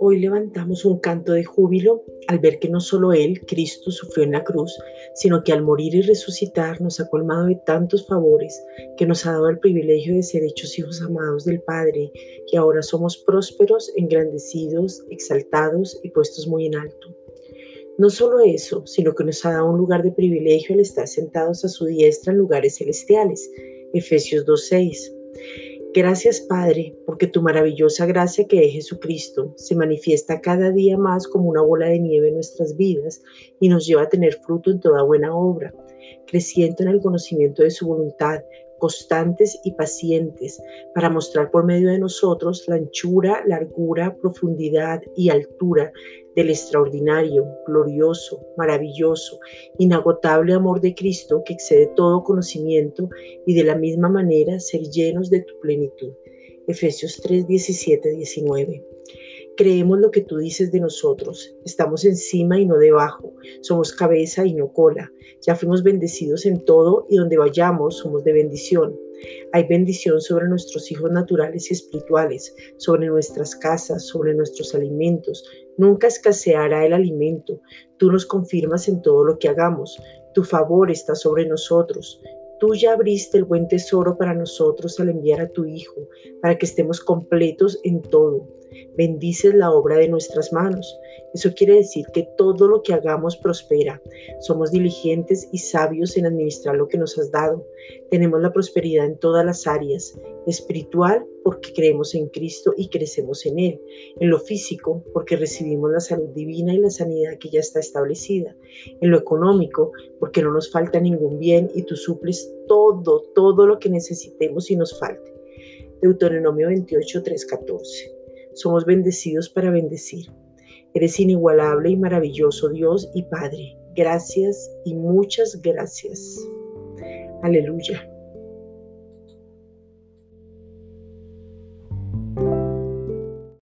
Hoy levantamos un canto de júbilo al ver que no solo Él, Cristo, sufrió en la cruz, sino que al morir y resucitar nos ha colmado de tantos favores, que nos ha dado el privilegio de ser hechos hijos amados del Padre, y ahora somos prósperos, engrandecidos, exaltados y puestos muy en alto. No solo eso, sino que nos ha dado un lugar de privilegio al estar sentados a su diestra en lugares celestiales. Efesios 2.6. Gracias Padre, porque tu maravillosa gracia que es Jesucristo se manifiesta cada día más como una bola de nieve en nuestras vidas y nos lleva a tener fruto en toda buena obra, creciendo en el conocimiento de su voluntad, constantes y pacientes, para mostrar por medio de nosotros la anchura, largura, profundidad y altura del extraordinario, glorioso, maravilloso, inagotable amor de Cristo que excede todo conocimiento y de la misma manera ser llenos de tu plenitud. Efesios 3, 17, 19. Creemos lo que tú dices de nosotros. Estamos encima y no debajo. Somos cabeza y no cola. Ya fuimos bendecidos en todo y donde vayamos somos de bendición. Hay bendición sobre nuestros hijos naturales y espirituales, sobre nuestras casas, sobre nuestros alimentos. Nunca escaseará el alimento. Tú nos confirmas en todo lo que hagamos. Tu favor está sobre nosotros. Tú ya abriste el buen tesoro para nosotros al enviar a tu Hijo, para que estemos completos en todo bendices la obra de nuestras manos. Eso quiere decir que todo lo que hagamos prospera. Somos diligentes y sabios en administrar lo que nos has dado. Tenemos la prosperidad en todas las áreas. Espiritual porque creemos en Cristo y crecemos en Él. En lo físico porque recibimos la salud divina y la sanidad que ya está establecida. En lo económico porque no nos falta ningún bien y tú suples todo, todo lo que necesitemos y nos falte. Deuteronomio 28, 3, 14. Somos bendecidos para bendecir. Eres inigualable y maravilloso Dios y Padre. Gracias y muchas gracias. Aleluya.